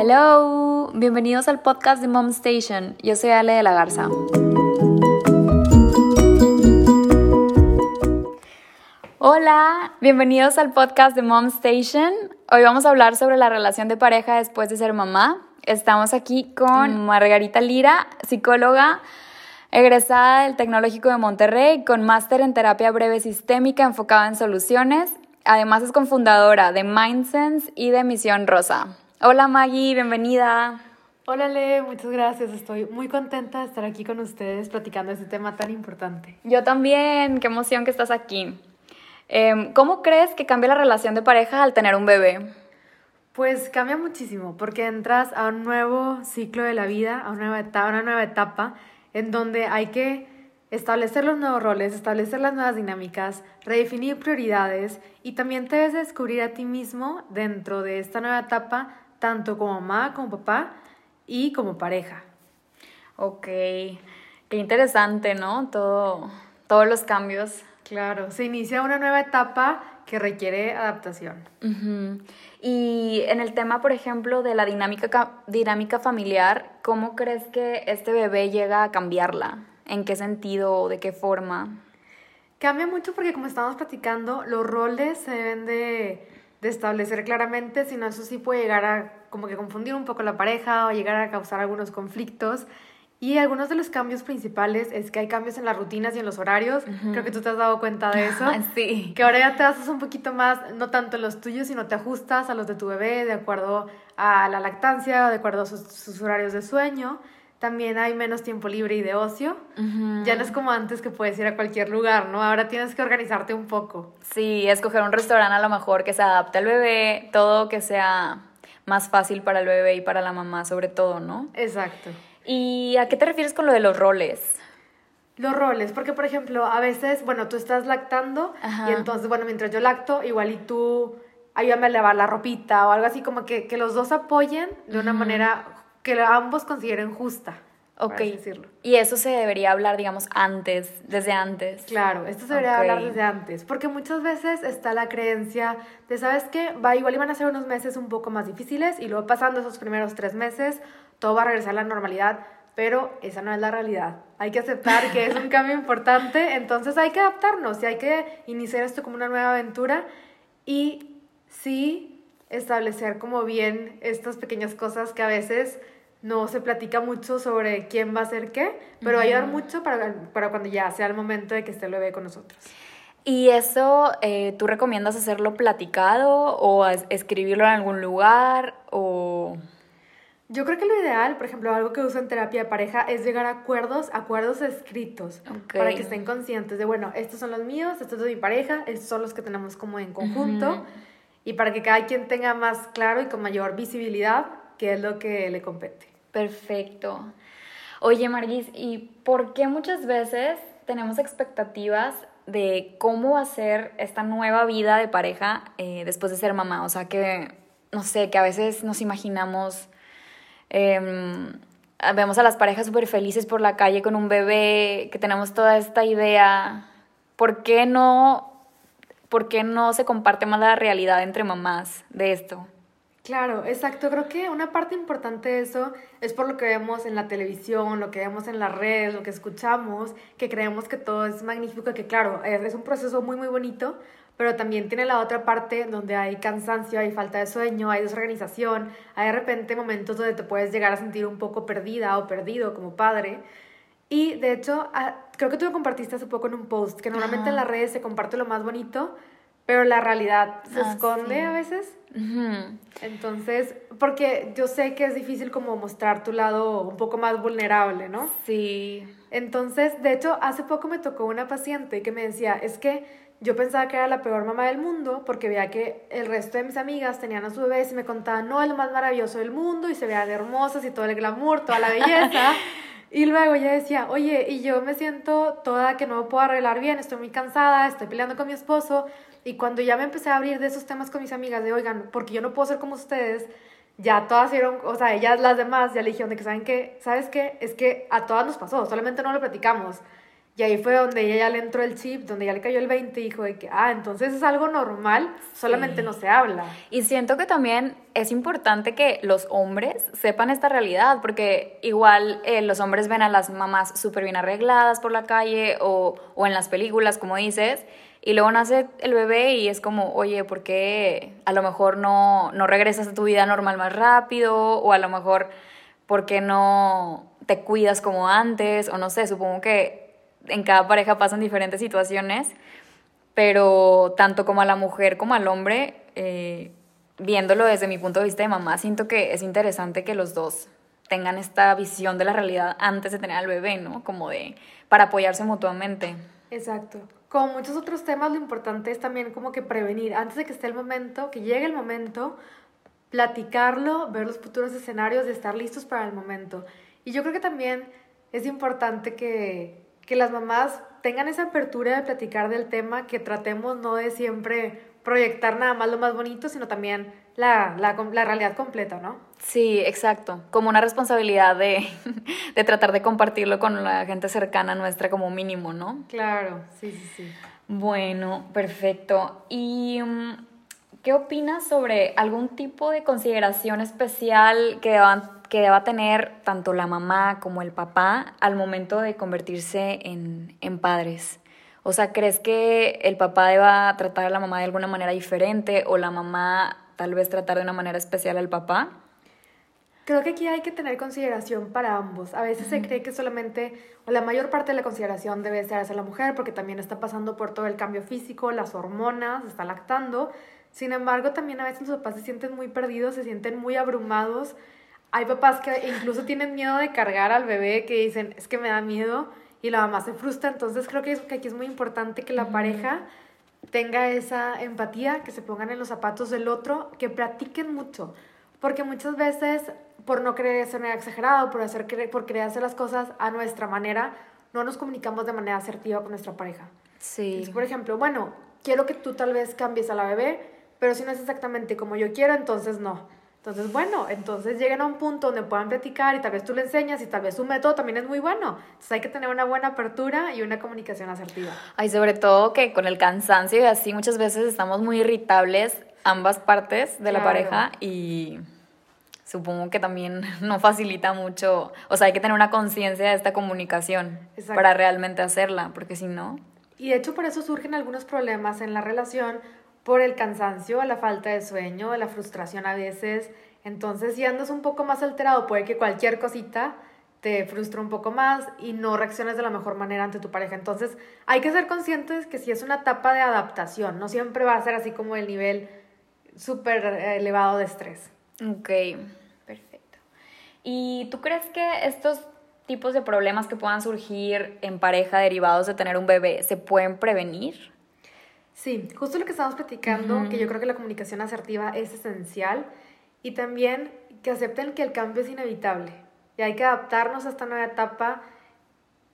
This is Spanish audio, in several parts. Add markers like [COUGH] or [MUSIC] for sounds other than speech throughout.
Hello, bienvenidos al podcast de Mom Station. Yo soy Ale de la Garza. Hola, bienvenidos al podcast de Mom Station. Hoy vamos a hablar sobre la relación de pareja después de ser mamá. Estamos aquí con Margarita Lira, psicóloga egresada del Tecnológico de Monterrey, con máster en terapia breve sistémica enfocada en soluciones. Además es cofundadora de Mindsense y de Misión Rosa. Hola Maggie, bienvenida. Hola Le, muchas gracias. Estoy muy contenta de estar aquí con ustedes platicando este tema tan importante. Yo también, qué emoción que estás aquí. Em, ¿Cómo crees que cambia la relación de pareja al tener un bebé? Pues cambia muchísimo porque entras a un nuevo ciclo de la vida, a una nueva etapa, una nueva etapa en donde hay que establecer los nuevos roles, establecer las nuevas dinámicas, redefinir prioridades y también te debes descubrir a ti mismo dentro de esta nueva etapa tanto como mamá, como papá y como pareja. Ok, qué interesante, ¿no? Todo, todos los cambios. Claro, se inicia una nueva etapa que requiere adaptación. Y en el tema, por ejemplo, de la dinámica, dinámica familiar, ¿cómo crees que este bebé llega a cambiarla? ¿En qué sentido o de qué forma? Cambia mucho porque como estamos platicando, los roles se deben de de establecer claramente, sino eso sí puede llegar a como que confundir un poco la pareja o llegar a causar algunos conflictos. Y algunos de los cambios principales es que hay cambios en las rutinas y en los horarios. Creo que tú te has dado cuenta de eso. [LAUGHS] sí. Que ahora ya te haces un poquito más, no tanto en los tuyos, sino te ajustas a los de tu bebé de acuerdo a la lactancia, de acuerdo a sus horarios de sueño también hay menos tiempo libre y de ocio. Ya no es como antes que puedes ir a cualquier lugar, ¿no? Ahora tienes que organizarte un poco. Sí, escoger un restaurante a lo mejor que se adapte al bebé, todo que sea más fácil para el bebé y para la mamá sobre todo, ¿no? Exacto. ¿Y a qué te refieres con lo de los roles? Los roles, porque por ejemplo, a veces, bueno, tú estás lactando y entonces, bueno, mientras yo lacto, igual y tú ayúdame a lavar la ropita o algo así, como que, que los dos apoyen de una manera que ambos consideren justa. Ok. Decirlo. Y eso se debería hablar, digamos, antes, desde antes. Claro, esto se debería hablar desde antes, porque muchas veces está la creencia de, ¿sabes qué? Va, igual iban a ser unos meses un poco más difíciles y luego pasando esos primeros tres meses, todo va a regresar a la normalidad, pero esa no es la realidad. Hay que aceptar que es un [LAUGHS] cambio importante, entonces hay que adaptarnos y hay que iniciar esto como una nueva aventura y sí establecer como bien estas pequeñas cosas que a veces no se platica mucho sobre quién va a hacer qué, pero va a ayudar mucho para, para, cuando ya sea el momento de que esté el bebé con nosotros. ¿Y eso eh, tú recomiendas hacerlo platicado o escribirlo en algún lugar o...? Yo creo que lo ideal, por ejemplo, algo que uso en terapia de pareja es llegar a acuerdos, acuerdos escritos, para que estén conscientes de, bueno, estos son los míos, estos son de mi pareja, estos son los que tenemos como en conjunto, y para que cada quien tenga más claro y con mayor visibilidad qué es lo que le compete. Perfecto. Oye, Margis, ¿y por qué muchas veces tenemos expectativas de cómo va a ser esta nueva vida de pareja eh, después de ser mamá? O sea, que, no sé, que a veces nos imaginamos, em, vemos a las parejas súper felices por la calle con un bebé, que tenemos toda esta idea. ¿Por qué no, por qué no se comparte más la realidad entre mamás de esto? Claro, exacto. Creo que una parte importante de eso es por lo que vemos en la televisión, lo que vemos en las redes, lo que escuchamos, que creemos que todo es magnífico, que claro, es un proceso muy, muy bonito, pero también tiene la otra parte donde hay cansancio, hay falta de sueño, hay desorganización, hay de repente momentos donde te puedes llegar a sentir un poco perdida o perdido como padre. Y de hecho, creo que tú lo compartiste hace poco en un post, que normalmente en las redes se comparte lo más bonito, pero la realidad se ah, esconde a veces. Entonces, porque yo sé que es difícil como mostrar tu lado un poco más vulnerable, ¿no? Sí. Entonces, de hecho, hace poco me tocó una paciente que me decía, es que yo pensaba que era la peor mamá del mundo porque veía que el resto de mis amigas tenían a su bebé y me contaban, no, es lo más maravilloso del mundo y se veían hermosas y todo el glamour, toda la [LAUGHS] belleza. Y luego ella decía, oye, y yo me siento toda que no puedo arreglar bien, estoy muy cansada, estoy peleando con mi esposo. Y cuando ya me empecé a abrir de esos temas con mis amigas, de, oigan, porque yo no puedo ser como ustedes, ya todas hicieron, o sea, ellas las demás ya le dijeron de que, ¿saben qué? ¿Sabes qué? Es que a todas nos pasó, solamente no lo platicamos. Y ahí fue donde ella ya le entró el chip, donde ya le cayó el 20 y dijo de que, ah, entonces es algo normal, solamente no se habla. Y siento que también es importante que los hombres sepan esta realidad, porque igual eh, los hombres ven a las mamás súper bien arregladas por la calle o, o en las películas, como dices, y luego nace el bebé y es como, oye, ¿por qué a lo mejor no, no regresas a tu vida normal más rápido? O a lo mejor, ¿por qué no te cuidas como antes? O no sé, supongo que en cada pareja pasan diferentes situaciones, pero tanto como a la mujer como al hombre, eh, viéndolo desde mi punto de vista de mamá, siento que es interesante que los dos tengan esta visión de la realidad antes de tener al bebé, ¿no? Como de, para apoyarse mutuamente. Exacto. Como muchos otros temas, lo importante es también como que prevenir, antes de que esté el momento, que llegue el momento, platicarlo, ver los futuros escenarios, de estar listos para el momento. Y yo creo que también es importante que, que las mamás tengan esa apertura de platicar del tema, que tratemos no de siempre proyectar nada más lo más bonito, sino también la, la, la realidad completa, ¿no? Sí, exacto. Como una responsabilidad de, [LAUGHS] de, tratar de compartirlo con la gente cercana nuestra como mínimo, ¿no? Claro, sí, sí, sí. Bueno, perfecto. ¿Y um, qué opinas sobre algún tipo de consideración especial que deban que deba tener tanto la mamá como el papá al momento de convertirse en, en padres? O sea, ¿crees que el papá deba tratar a la mamá de alguna manera diferente o la mamá tal vez tratar de una manera especial al papá? Creo que aquí hay que tener consideración para ambos. A veces se cree que solamente, o la mayor parte de la consideración debe ser hacia la mujer, porque también está pasando por todo el cambio físico, las hormonas, está lactando. Sin embargo, también a veces los papás se sienten muy perdidos, se sienten muy abrumados hay papás que incluso tienen miedo de cargar al bebé, que dicen, es que me da miedo, y la mamá se frustra. Entonces creo que, que aquí es muy importante que la pareja tenga esa empatía, que se pongan en los zapatos del otro, que practiquen mucho. Porque muchas veces, por no querer ser exagerado, por, hacer, por querer hacer las cosas a nuestra manera, no nos comunicamos de manera asertiva con nuestra pareja. Sí. por ejemplo, bueno, quiero que tú tal vez cambies a la bebé, pero si no es exactamente como yo quiero, entonces no. Entonces, bueno, entonces lleguen a un punto donde puedan platicar y tal vez tú le enseñas y tal vez su método también es muy bueno. Entonces hay que tener una buena apertura y una comunicación asertiva. Ay, sobre todo que con el cansancio y así muchas veces estamos muy irritables ambas partes de la pareja y supongo que también [LAUGHS] no facilita mucho, o sea, hay que tener una conciencia de esta comunicación para realmente hacerla, porque si no... Y de hecho por eso surgen algunos problemas en la relación por el cansancio, la falta de sueño, la frustración a veces. Entonces, si andas un poco más alterado, puede que cualquier cosita te frustre un poco más y no reacciones de la mejor manera ante tu pareja. Entonces, hay que ser conscientes que si es una etapa de adaptación, no siempre va a ser así como el nivel súper elevado de estrés. Ok, perfecto. ¿Y tú crees que estos tipos de problemas que puedan surgir en pareja derivados de tener un bebé se pueden prevenir? Sí, justo lo que estamos platicando, que yo creo que la comunicación asertiva es esencial y también que acepten que el cambio es inevitable y hay que adaptarnos a esta nueva etapa,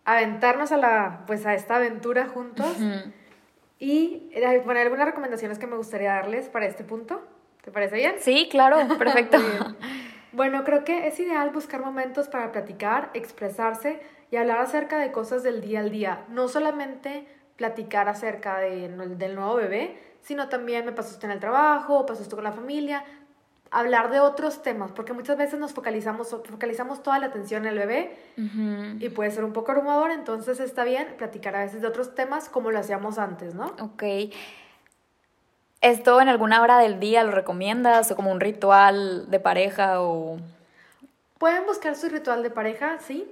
aventarnos a, la, pues a esta aventura juntos y eh, poner algunas recomendaciones que me gustaría darles para este punto. ¿Te parece bien? Sí, claro, [LAUGHS] perfecto. bueno, creo que es ideal buscar momentos para platicar, expresarse y hablar acerca de cosas del día al día, no solamente platicar acerca de, del nuevo bebé, sino también me pasó esto en el trabajo, pasó esto con la familia, hablar de otros temas, porque muchas veces nos focalizamos, focalizamos toda la atención en el bebé y puede ser un poco abrumador, entonces está bien platicar a veces de otros temas como lo hacíamos antes, ¿no? Ok. ¿Esto en alguna hora del día lo recomiendas o como un ritual de pareja o...? Pueden buscar su ritual de pareja, sí.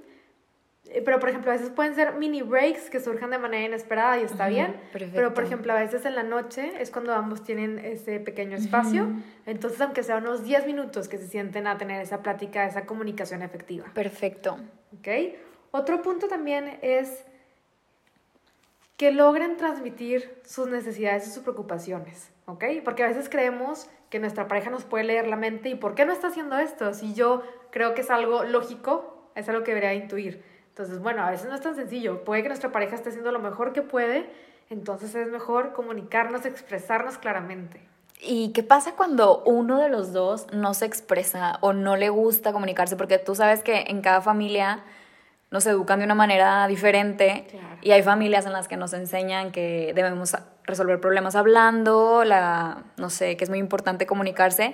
Eh, pero por ejemplo a veces pueden ser mini breaks que surjan de manera inesperada y está bien, pero por ejemplo a veces en la noche es cuando ambos tienen ese pequeño espacio, entonces aunque sea unos 10 minutos que se sienten a tener esa plática, esa comunicación efectiva. Perfecto. ¿Ok? Otro punto también es que logren transmitir sus necesidades y sus preocupaciones, ¿ok? Porque a veces creemos que nuestra pareja nos puede leer la mente y ¿por qué no está haciendo esto? Si yo creo que es algo lógico, es algo que debería intuir. Entonces, bueno, a veces no es tan sencillo. Puede que nuestra pareja esté haciendo lo mejor que puede, entonces es mejor comunicarnos, expresarnos claramente. ¿Y qué pasa cuando uno de los dos no se expresa o no le gusta comunicarse? Porque tú sabes que en cada familia nos educan de una manera diferente y hay familias en las que nos enseñan que debemos resolver problemas hablando, la, no sé, que es muy importante comunicarse.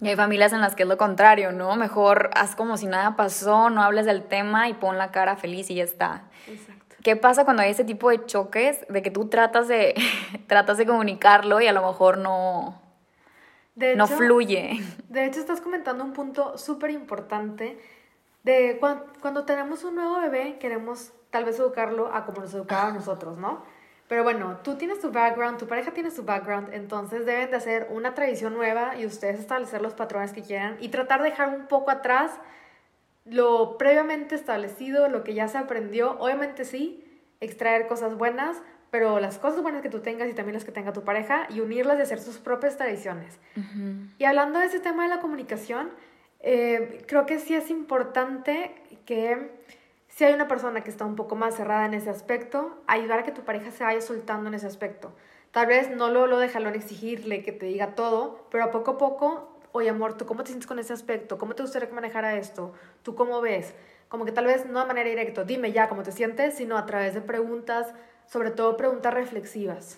Y hay familias en las que es lo contrario, ¿no? Mejor haz como si nada pasó, no hables del tema y pon la cara feliz y ya está. Exacto. ¿Qué pasa cuando hay ese tipo de choques de que tú tratas de, [LAUGHS] tratas de comunicarlo y a lo mejor no, no fluye? De hecho, estás comentando un punto súper importante de cuando, cuando, tenemos un nuevo bebé, queremos tal vez educarlo a como nos educaban nosotros, ¿no? Pero bueno, tú tienes tu background, tu pareja tiene su background, entonces deben de hacer una tradición nueva y ustedes establecer los patrones que quieran y tratar de dejar un poco atrás lo previamente establecido, lo que ya se aprendió. Obviamente sí, extraer cosas buenas, pero las cosas buenas que tú tengas y también las que tenga tu pareja y unirlas y hacer sus propias tradiciones. Y hablando de ese tema de la comunicación, eh, creo que sí es importante que si hay una persona que está un poco más cerrada en ese aspecto, ayudar a que tu pareja se vaya soltando en ese aspecto. Tal vez no lo, lo en exigirle que te diga todo, pero a poco a poco, oye amor, ¿tú cómo te sientes con ese aspecto? ¿Cómo te gustaría que manejara esto? ¿Tú cómo ves? Como que tal vez no de manera directa, dime ya cómo te sientes, sino a través de preguntas, sobre todo preguntas reflexivas.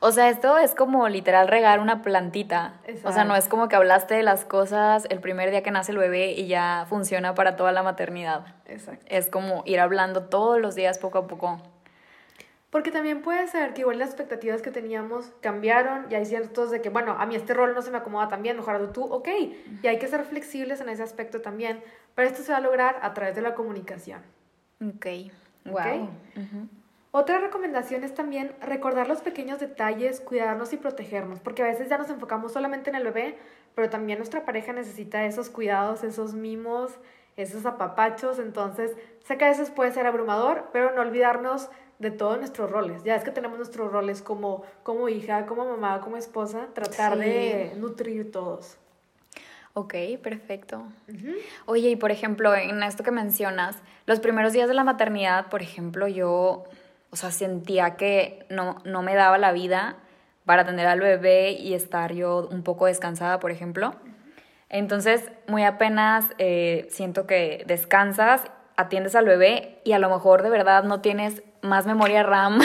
O sea, esto es como literal regar una plantita. O sea, no es como que hablaste de las cosas el primer día que nace el bebé y ya funciona para toda la maternidad. Exacto. Es como ir hablando todos los días poco a poco. Porque también puede ser que igual las expectativas que teníamos cambiaron y hay ciertos de que, bueno, a mí este rol no se me acomoda tan bien, mejor tú, ok. Y hay que ser flexibles en ese aspecto también. Pero esto se va a lograr a través de la comunicación. Ok. Wow. Otra recomendación es también recordar los pequeños detalles, cuidarnos y protegernos, porque a veces ya nos enfocamos solamente en el bebé, pero también nuestra pareja necesita esos cuidados, esos mimos, esos apapachos, entonces sé que a veces puede ser abrumador, pero no olvidarnos de todos nuestros roles. Ya es que tenemos nuestros roles como, como hija, como mamá, como esposa, tratar de nutrir todos. Ok, perfecto. Oye, y por ejemplo, en esto que mencionas, los primeros días de la maternidad, por ejemplo, yo o sea, sentía que no, no me daba la vida para atender al bebé y estar yo un poco descansada, por ejemplo. Entonces, muy apenas eh, siento que descansas, atiendes al bebé y a lo mejor de verdad no tienes más memoria RAM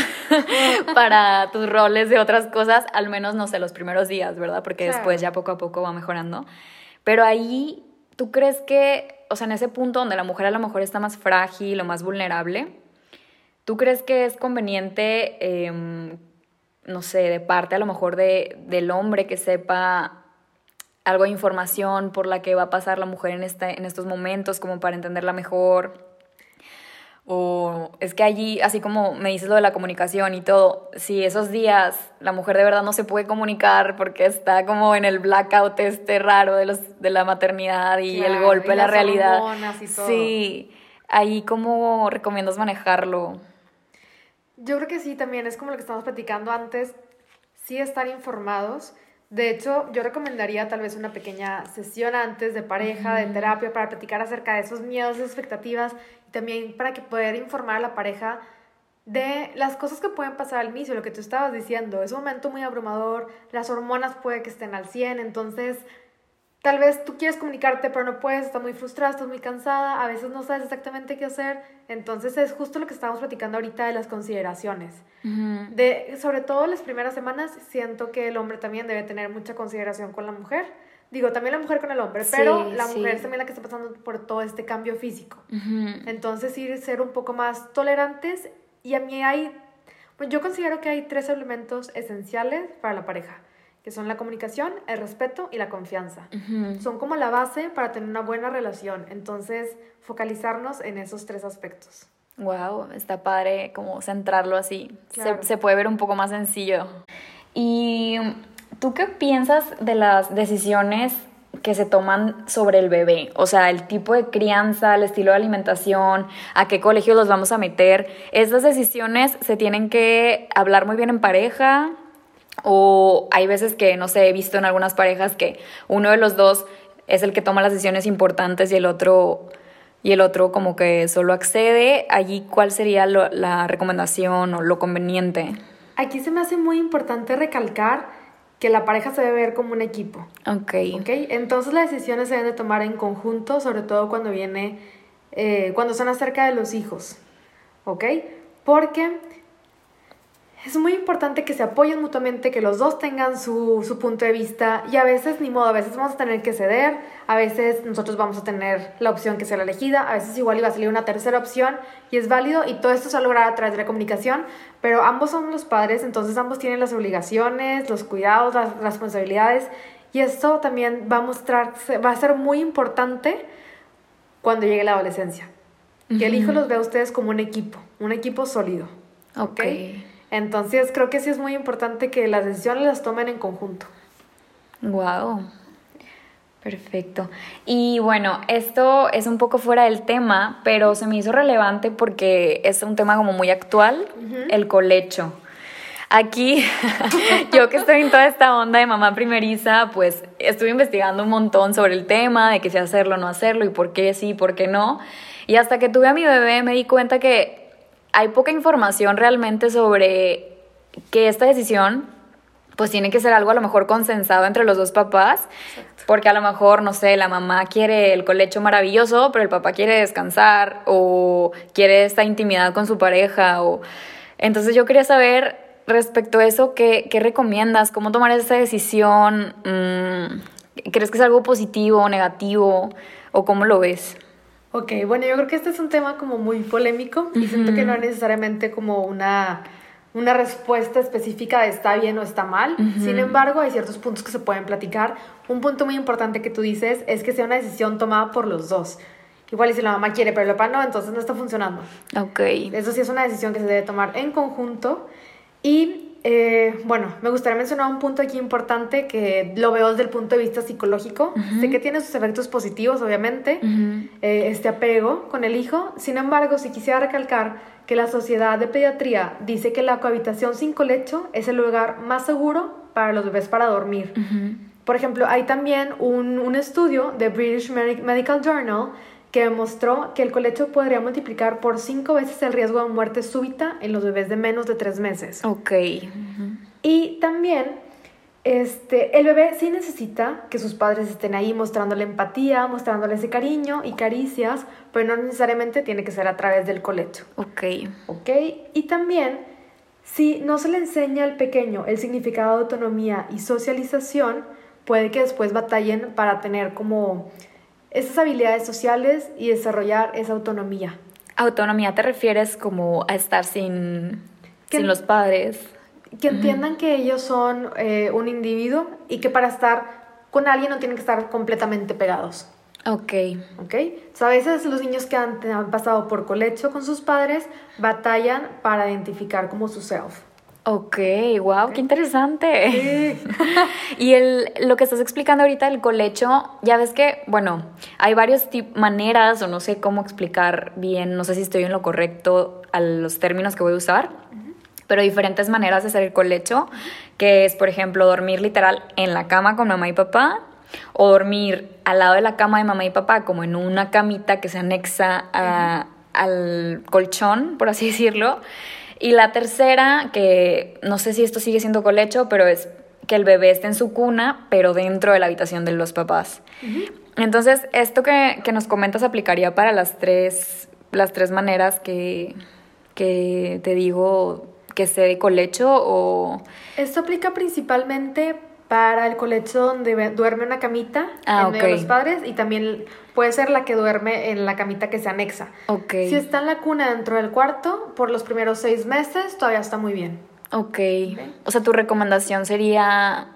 [LAUGHS] para tus roles de otras cosas, al menos, no sé, los primeros días, ¿verdad? Porque después ya poco a poco va mejorando. Pero ahí, ¿tú crees que, o sea, en ese punto donde la mujer a lo mejor está más frágil o más vulnerable, ¿Tú crees que es conveniente, em, no sé, de parte a lo mejor de, del hombre que sepa algo de información por la que va a pasar la mujer en, este, en estos momentos como para entenderla mejor? O es que allí, así como me dices lo de la comunicación y todo, si esos días la mujer de verdad no se puede comunicar porque está como en el blackout este raro de, los, de la maternidad y el golpe de la realidad. Sí, ahí cómo recomiendas manejarlo. Yo creo que sí, también es como lo que estamos platicando antes, sí estar informados. De hecho, yo recomendaría tal vez una pequeña sesión antes de pareja, de terapia, para platicar acerca de esos miedos, esas expectativas, y también para que poder informar a la pareja de las cosas que pueden pasar al inicio, lo que tú estabas diciendo. Es un momento muy abrumador, las hormonas puede que estén al 100, entonces Tal vez tú quieres comunicarte, pero no puedes, estás muy frustrada, estás muy cansada, a veces no sabes exactamente qué hacer. Entonces es justo lo que estamos platicando ahorita de las consideraciones. de, sobre todo las primeras semanas, siento que el hombre también debe tener mucha consideración con la mujer. Digo, también la mujer con el hombre, pero la mujer es también la que está pasando por todo este cambio físico. Entonces, ir ser un poco más tolerantes. Y a mí hay, pues yo considero que hay tres elementos esenciales para la pareja que son la comunicación, el respeto y la confianza. Son como la base para tener una buena relación. Entonces, focalizarnos en esos tres aspectos. Wow, está padre como centrarlo así. Se, se, puede ver un poco más sencillo. ¿Y tú qué piensas de las decisiones que se toman sobre el bebé? O sea, el tipo de crianza, el estilo de alimentación, a qué colegio los vamos a meter. Estas decisiones se tienen que hablar muy bien en pareja o hay veces que, no sé, he visto en algunas parejas que uno de los dos es el que toma las decisiones importantes y el otro, y el otro como que solo accede. Allí, ¿cuál sería la recomendación o lo conveniente? Aquí se me hace muy importante recalcar que la pareja se debe ver como un equipo. Ok. Ok, entonces las decisiones se deben de tomar en conjunto, sobre todo cuando viene eh, cuando son acerca de los hijos, ¿ok? Porque es muy importante que se apoyen mutuamente, que los dos tengan su, su, punto de vista y a veces, ni modo, a veces vamos a tener que ceder, a veces nosotros vamos a tener la opción que sea la elegida, a veces igual iba a salir una tercera opción y es válido y todo esto se va a lograr a través de la comunicación, pero ambos son los padres, entonces ambos tienen las obligaciones, los cuidados, las responsabilidades y esto también va a mostrar, va a ser muy importante cuando llegue la adolescencia. Que el hijo los vea a ustedes como un equipo, un equipo sólido. Ok. ¿okay? Entonces creo que sí es muy importante que las decisiones las tomen en conjunto. Wow. Perfecto. Y bueno, esto es un poco fuera del tema, pero se me hizo relevante porque es un tema como muy actual, el colecho. Aquí, [LAUGHS] yo que estoy en toda esta onda de mamá primeriza, pues estuve investigando un montón sobre el tema, de que si hacerlo o no hacerlo, y por qué sí, por qué no. Y hasta que tuve a mi bebé me di cuenta que hay poca información realmente sobre que esta decisión pues tiene que ser algo a lo mejor consensado entre los dos papás, Exacto. porque a lo mejor, no sé, la mamá quiere el colecho maravilloso, pero el papá quiere descansar o quiere esta intimidad con su pareja. O... Entonces yo quería saber respecto a eso, ¿qué, qué recomiendas? ¿Cómo tomar esa decisión? ¿Crees que es algo positivo o negativo? ¿O cómo lo ves? Ok, bueno, yo creo que este es un tema como muy polémico y siento que no es necesariamente como una, una respuesta específica de está bien o está mal. Sin embargo, hay ciertos puntos que se pueden platicar. Un punto muy importante que tú dices es que sea una decisión tomada por los dos. Igual y si la mamá quiere, pero el papá no, entonces no está funcionando. Ok. Eso sí es una decisión que se debe tomar en conjunto. Y eh, bueno, me gustaría mencionar un punto aquí importante que lo veo desde el punto de vista psicológico. Sé que tiene sus efectos positivos, obviamente, eh, este apego con el hijo. Sin embargo, si quisiera recalcar que la Sociedad de Pediatría dice que la cohabitación sin colecho es el lugar más seguro para los bebés para dormir. Por ejemplo, hay también un, un estudio de British Medical Journal que demostró que el colecho podría multiplicar por cinco veces el riesgo de muerte súbita en los bebés de menos de tres meses. Ok. Y también, este, el bebé sí necesita que sus padres estén ahí mostrándole empatía, mostrándole ese cariño y caricias, pero no necesariamente tiene que ser a través del colecho. Ok. Ok. Y también, si no se le enseña al pequeño el significado de autonomía y socialización, puede que después batallen para tener como esas habilidades sociales y desarrollar esa autonomía. Autonomía te refieres como a estar sin, sin los padres. Que entiendan que ellos son eh, un individuo y que para estar con alguien no tienen que estar completamente pegados. Ok. Ok. a veces los niños que han, han pasado por colecho con sus padres batallan para identificar como su self. Ok, wow, qué interesante. [LAUGHS] y el, lo que estás explicando ahorita del colecho, ya ves que, bueno, hay varias maneras, o no sé cómo explicar bien, no sé si estoy en lo correcto a los términos que voy a usar, pero diferentes maneras de hacer el colecho, que es, por ejemplo, dormir literal en la cama con mamá y papá, o dormir al lado de la cama de mamá y papá, como en una camita que se anexa al colchón, por así decirlo. Y la tercera, que no sé si esto sigue siendo colecho, pero es que el bebé esté en su cuna, pero dentro de la habitación de los papás. Entonces, esto que, que, nos comentas aplicaría para las tres, las tres maneras que, que te digo que sé de colecho o... Esto aplica principalmente para el colecho donde duerme una camita ah, en medio de los padres y también puede ser la que duerme en la camita que se anexa. Okay. Si está en la cuna dentro del cuarto, por los primeros seis meses todavía está muy bien. Ok. okay. O sea, tu recomendación sería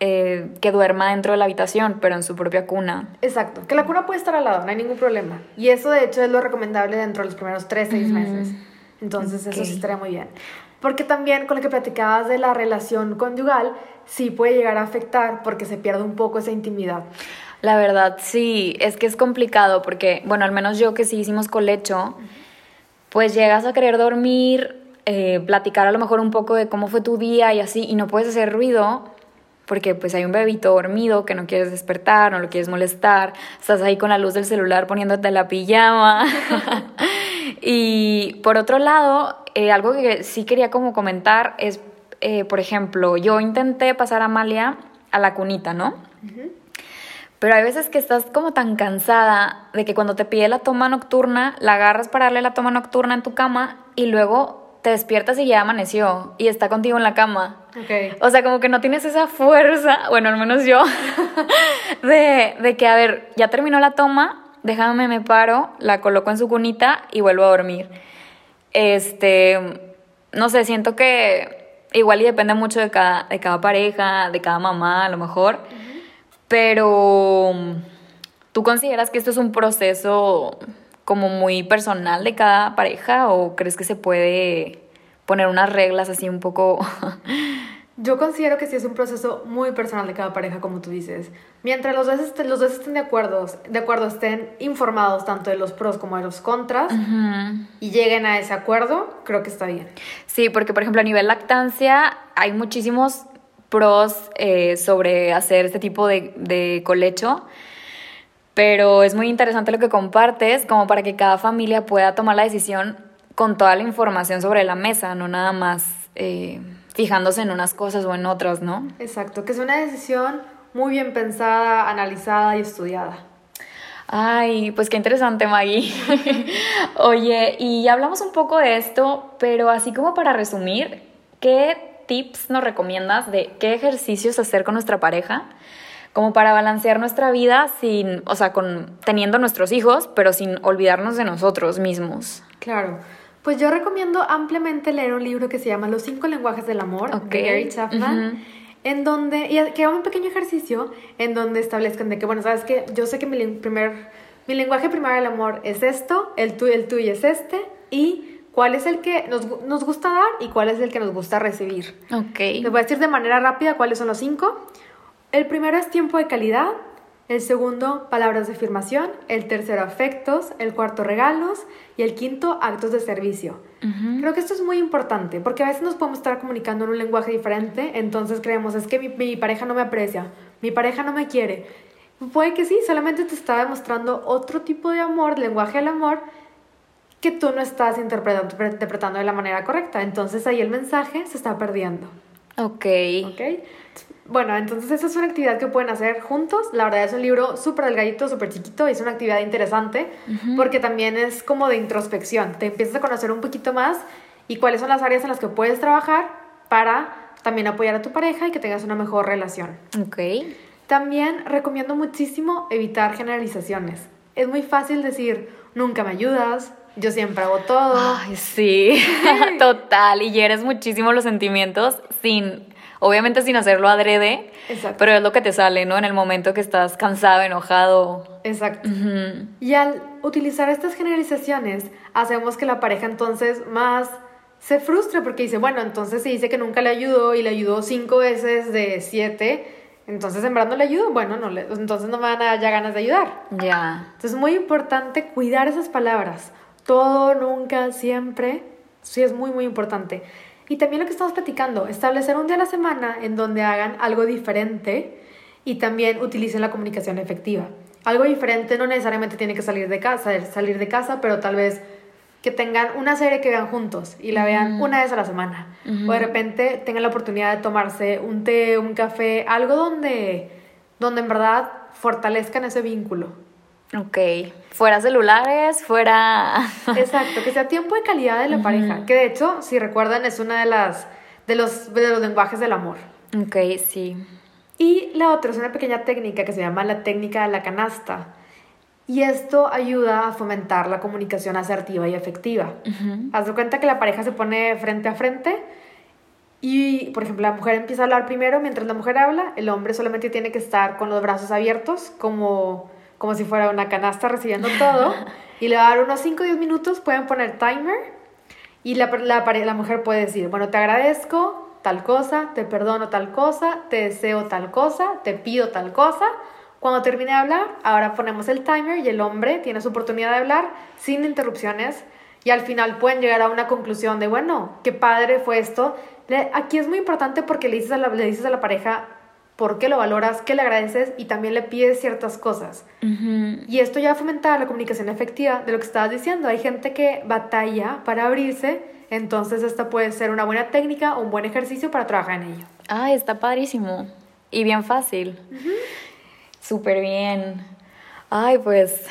eh, que duerma dentro de la habitación, pero en su propia cuna. Exacto. Que la cuna puede estar al lado, no hay ningún problema. Y eso, de hecho, es lo recomendable dentro de los primeros tres, seis meses. Entonces, eso sí estaría muy bien. Porque también con lo que platicabas de la relación conyugal, sí puede llegar a afectar porque se pierde un poco esa intimidad. La verdad, sí, es que es complicado porque, bueno, al menos yo que sí hicimos colecho, pues llegas a querer dormir, eh, platicar a lo mejor un poco de cómo fue tu día y así, y no puedes hacer ruido porque pues hay un bebito dormido que no quieres despertar, no lo quieres molestar, estás ahí con la luz del celular poniéndote la pijama. [LAUGHS] y por otro lado, eh, algo que sí quería como comentar es, eh, por ejemplo, yo intenté pasar a Amalia a la cunita, ¿no? Pero hay veces que estás como tan cansada de que cuando te pide la toma nocturna, la agarras para darle la toma nocturna en tu cama y luego te despiertas y ya amaneció y está contigo en la cama. Ok. O sea, como que no tienes esa fuerza, bueno, al menos yo, [LAUGHS] de, de que, a ver, ya terminó la toma, déjame, me paro, la coloco en su cunita y vuelvo a dormir. Este, no sé, siento que igual y depende mucho de cada, de cada pareja, de cada mamá, a lo mejor, pero ¿tú consideras que esto es un proceso como muy personal de cada pareja o crees que se puede poner unas reglas así un poco [LAUGHS] Yo considero que sí es un proceso muy personal de cada pareja, como tú dices. Mientras los dos, estén, los dos estén de acuerdo, de acuerdo, estén informados tanto de los pros como de los contras y lleguen a ese acuerdo, creo que está bien. Sí, porque por ejemplo a nivel lactancia hay muchísimos pros eh, sobre hacer este tipo de, de colecho, pero es muy interesante lo que compartes como para que cada familia pueda tomar la decisión con toda la información sobre la mesa, no nada más eh, fijándose en unas cosas o en otras, ¿no? Exacto, que es una decisión muy bien pensada, analizada y estudiada. Ay, pues qué interesante, Maggie. [LAUGHS] Oye, y ya hablamos un poco de esto, pero así como para resumir, ¿qué tips nos recomiendas de qué ejercicios hacer con nuestra pareja? Como para balancear nuestra vida sin, o sea, con teniendo nuestros hijos, pero sin olvidarnos de nosotros mismos. Claro. Pues yo recomiendo ampliamente leer un libro que se llama Los cinco lenguajes del amor de Gary Chapman. En donde, y que haga un pequeño ejercicio en donde establezcan de que, bueno, sabes que yo sé que mi, len- primer, mi lenguaje primario del amor es esto, el, tu, el tuyo es este, y cuál es el que nos, nos gusta dar y cuál es el que nos gusta recibir. Ok. Les voy a decir de manera rápida cuáles son los cinco. El primero es tiempo de calidad, el segundo palabras de afirmación, el tercero afectos, el cuarto regalos y el quinto actos de servicio. Creo que esto es muy importante porque a veces nos podemos estar comunicando en un lenguaje diferente, entonces creemos, es que mi, mi pareja no me aprecia, mi pareja no me quiere. Puede que sí, solamente te está demostrando otro tipo de amor, lenguaje del amor, que tú no estás interpretando, interpretando de la manera correcta. Entonces ahí el mensaje se está perdiendo. Ok. ¿Ok? Bueno, entonces esa es una actividad que pueden hacer juntos. La verdad es un libro súper delgadito, súper chiquito y es una actividad interesante porque también es como de introspección. Te empiezas a conocer un poquito más y cuáles son las áreas en las que puedes trabajar para también apoyar a tu pareja y que tengas una mejor relación. Ok. También recomiendo muchísimo evitar generalizaciones. Es muy fácil decir, nunca me ayudas, yo siempre hago todo. Ay, sí, [LAUGHS] total. Y hieres muchísimo los sentimientos sin, obviamente sin hacerlo adrede, Exacto. pero es lo que te sale, ¿no? En el momento que estás cansado, enojado. Exacto. Y al utilizar estas generalizaciones, hacemos que la pareja entonces más se frustre porque dice, bueno, entonces si dice que nunca le ayudó y le ayudó cinco veces de siete, entonces en verdad no le ayudo, bueno, no le, entonces no me van a dar ya ganas de ayudar. Ya. Entonces es muy importante cuidar esas palabras. Todo, nunca, siempre. Sí, es muy, muy importante. Y también lo que estamos platicando, establecer un día a la semana en donde hagan algo diferente y también utilicen la comunicación efectiva. Algo diferente no necesariamente tiene que salir de casa, salir de casa, pero tal vez que tengan una serie que vean juntos y la vean una vez a la semana. O de repente tengan la oportunidad de tomarse un té, un café, algo donde, donde en verdad fortalezcan ese vínculo. Ok. Fuera celulares, fuera. [LAUGHS] Exacto, que sea tiempo de calidad de la pareja. Que de hecho, si recuerdan, es una de las de los, de los lenguajes del amor. ok, sí. Y la otra es una pequeña técnica que se llama la técnica de la canasta. Y esto ayuda a fomentar la comunicación asertiva y efectiva. Ujú. Haz de cuenta que la pareja se pone frente a frente y, por ejemplo, la mujer empieza a hablar primero. Mientras la mujer habla, el hombre solamente tiene que estar con los brazos abiertos, como, como si fuera una canasta recibiendo todo. [LAUGHS] y le va a dar unos 5 o 10 minutos. Pueden poner timer. Y la, la, mujer puede decir, bueno, te agradezco tal cosa, te perdono tal cosa, te deseo tal cosa, te pido tal cosa. Cuando termine de hablar, ahora ponemos el timer y el hombre tiene su oportunidad de hablar sin interrupciones y al final pueden llegar a una conclusión de, bueno, qué padre fue esto. Aquí es muy importante porque le dices, a la, le dices a la pareja por qué lo valoras, qué le agradeces y también le pides ciertas cosas. Y esto ya fomenta la comunicación efectiva de lo que estabas diciendo. Hay gente que batalla para abrirse, entonces esta puede ser una buena técnica o un buen ejercicio para trabajar en ello. Ay, está padrísimo. Y bien fácil. Súper bien. Ay, pues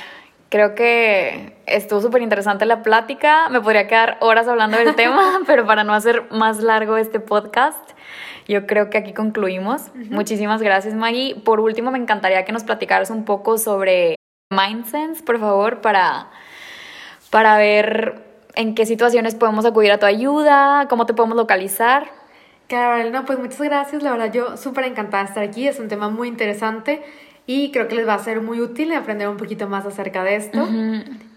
creo que estuvo súper interesante la plática. Me podría quedar horas hablando del tema, [LAUGHS] pero para no hacer más largo este podcast, yo creo que aquí concluimos. Muchísimas gracias, Maggie. Por último, me encantaría que nos platicaras un poco sobre MindSense, por favor, para, para ver en qué situaciones podemos acudir a tu ayuda, cómo te podemos localizar. Claro, no, pues muchas gracias. La verdad, yo súper encantada de estar aquí. Es un tema muy interesante y creo que les va a ser muy útil aprender un poquito más acerca de esto.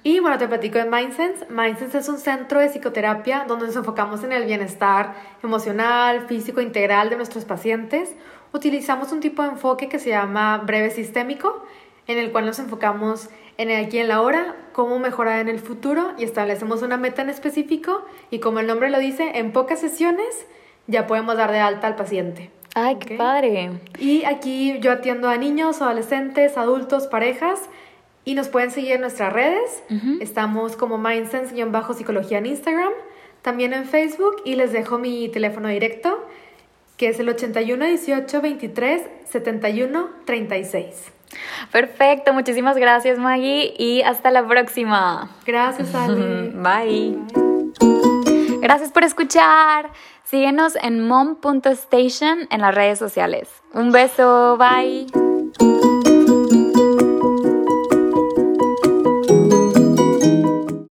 Y bueno, te platico de Mindsense. Mindsense es un centro de psicoterapia donde nos enfocamos en el bienestar emocional, físico, integral de nuestros pacientes. Utilizamos un tipo de enfoque que se llama breve sistémico, en el cual nos enfocamos en el aquí y en la hora, cómo mejorar en el futuro y establecemos una meta en específico y como el nombre lo dice, en pocas sesiones ya podemos dar de alta al paciente. Ay, qué padre. Y aquí yo atiendo a niños, adolescentes, adultos, parejas y nos pueden seguir en nuestras redes. Estamos como Mindsense-psicología en Instagram, también en Facebook y les dejo mi teléfono directo que es el 81 18 23 71 36. Perfecto, muchísimas gracias Maggie y hasta la próxima. Gracias Ale. [LAUGHS] Bye. Gracias por escuchar. Síguenos en mom.station en las redes sociales. Un beso, bye.